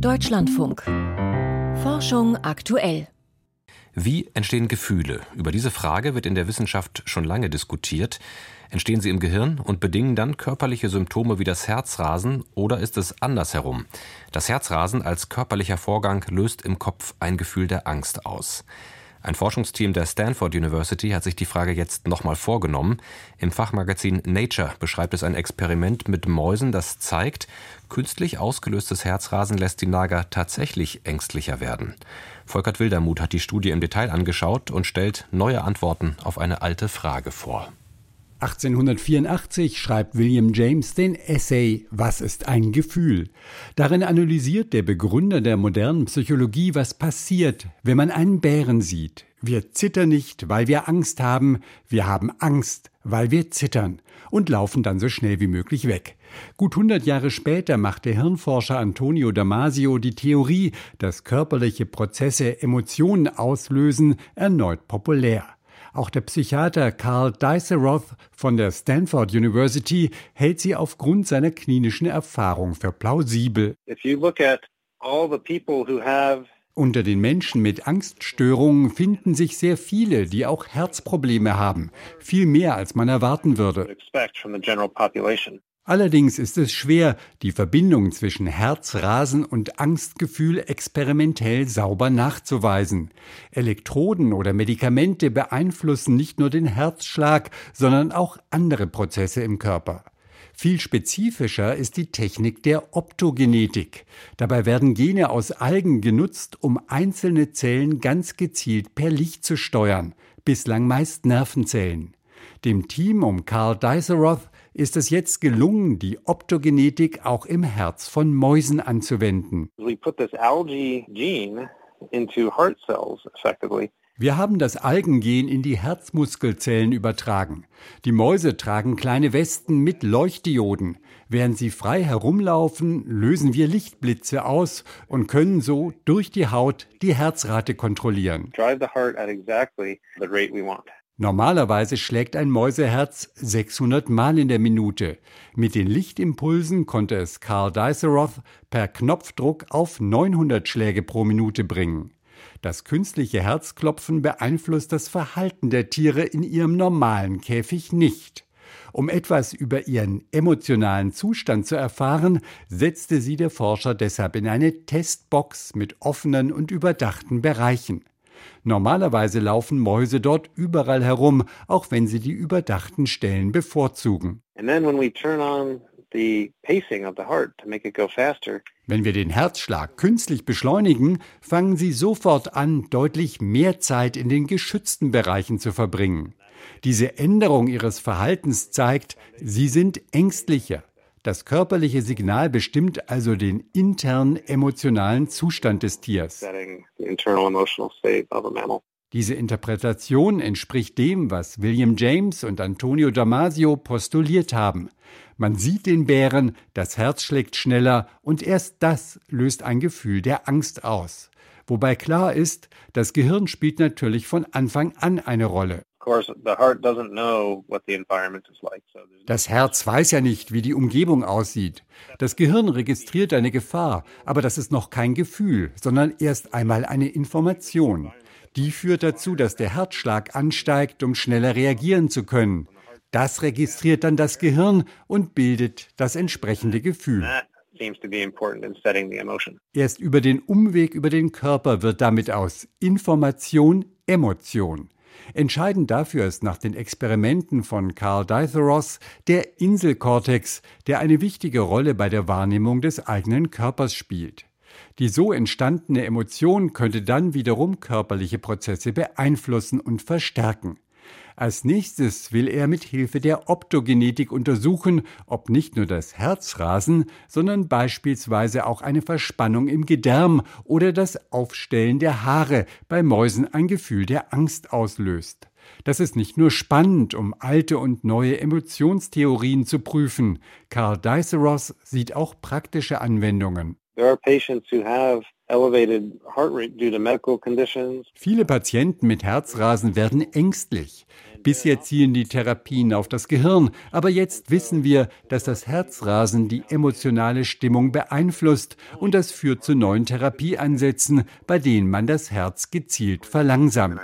Deutschlandfunk. Forschung aktuell. Wie entstehen Gefühle? Über diese Frage wird in der Wissenschaft schon lange diskutiert. Entstehen sie im Gehirn und bedingen dann körperliche Symptome wie das Herzrasen oder ist es andersherum? Das Herzrasen als körperlicher Vorgang löst im Kopf ein Gefühl der Angst aus. Ein Forschungsteam der Stanford University hat sich die Frage jetzt nochmal vorgenommen. Im Fachmagazin Nature beschreibt es ein Experiment mit Mäusen, das zeigt, künstlich ausgelöstes Herzrasen lässt die Nager tatsächlich ängstlicher werden. Volkert Wildermuth hat die Studie im Detail angeschaut und stellt neue Antworten auf eine alte Frage vor. 1884 schreibt William James den Essay Was ist ein Gefühl? Darin analysiert der Begründer der modernen Psychologie, was passiert, wenn man einen Bären sieht. Wir zittern nicht, weil wir Angst haben, wir haben Angst, weil wir zittern und laufen dann so schnell wie möglich weg. Gut 100 Jahre später macht der Hirnforscher Antonio Damasio die Theorie, dass körperliche Prozesse Emotionen auslösen, erneut populär. Auch der Psychiater Carl Diceroth von der Stanford University hält sie aufgrund seiner klinischen Erfahrung für plausibel. unter den Menschen mit Angststörungen finden sich sehr viele, die auch Herzprobleme haben, viel mehr als man erwarten würde. Allerdings ist es schwer, die Verbindung zwischen Herzrasen und Angstgefühl experimentell sauber nachzuweisen. Elektroden oder Medikamente beeinflussen nicht nur den Herzschlag, sondern auch andere Prozesse im Körper. Viel spezifischer ist die Technik der Optogenetik. Dabei werden Gene aus Algen genutzt, um einzelne Zellen ganz gezielt per Licht zu steuern, bislang meist Nervenzellen. Dem Team um Carl Diceroth ist es jetzt gelungen, die Optogenetik auch im Herz von Mäusen anzuwenden. Wir haben das Algengen in die Herzmuskelzellen übertragen. Die Mäuse tragen kleine Westen mit Leuchtdioden. Während sie frei herumlaufen, lösen wir Lichtblitze aus und können so durch die Haut die Herzrate kontrollieren. Normalerweise schlägt ein Mäuseherz 600 Mal in der Minute. Mit den Lichtimpulsen konnte es Carl Diceroth per Knopfdruck auf 900 Schläge pro Minute bringen. Das künstliche Herzklopfen beeinflusst das Verhalten der Tiere in ihrem normalen Käfig nicht. Um etwas über ihren emotionalen Zustand zu erfahren, setzte sie der Forscher deshalb in eine Testbox mit offenen und überdachten Bereichen. Normalerweise laufen Mäuse dort überall herum, auch wenn sie die überdachten Stellen bevorzugen. Wenn wir den Herzschlag künstlich beschleunigen, fangen sie sofort an, deutlich mehr Zeit in den geschützten Bereichen zu verbringen. Diese Änderung ihres Verhaltens zeigt, sie sind ängstlicher, das körperliche Signal bestimmt also den internen emotionalen Zustand des Tiers. Diese Interpretation entspricht dem, was William James und Antonio Damasio postuliert haben. Man sieht den Bären, das Herz schlägt schneller und erst das löst ein Gefühl der Angst aus. Wobei klar ist, das Gehirn spielt natürlich von Anfang an eine Rolle. Das Herz weiß ja nicht, wie die Umgebung aussieht. Das Gehirn registriert eine Gefahr, aber das ist noch kein Gefühl, sondern erst einmal eine Information. Die führt dazu, dass der Herzschlag ansteigt, um schneller reagieren zu können. Das registriert dann das Gehirn und bildet das entsprechende Gefühl. Erst über den Umweg über den Körper wird damit aus Information Emotion. Entscheidend dafür ist nach den Experimenten von Carl Ditheros der Inselkortex, der eine wichtige Rolle bei der Wahrnehmung des eigenen Körpers spielt. Die so entstandene Emotion könnte dann wiederum körperliche Prozesse beeinflussen und verstärken. Als nächstes will er mit Hilfe der Optogenetik untersuchen, ob nicht nur das Herzrasen, sondern beispielsweise auch eine Verspannung im Gedärm oder das Aufstellen der Haare bei Mäusen ein Gefühl der Angst auslöst. Das ist nicht nur spannend, um alte und neue Emotionstheorien zu prüfen. Karl Diceros sieht auch praktische Anwendungen. Viele Patienten mit Herzrasen werden ängstlich. Bisher zielen die Therapien auf das Gehirn, aber jetzt wissen wir, dass das Herzrasen die emotionale Stimmung beeinflusst und das führt zu neuen Therapieansätzen, bei denen man das Herz gezielt verlangsamt.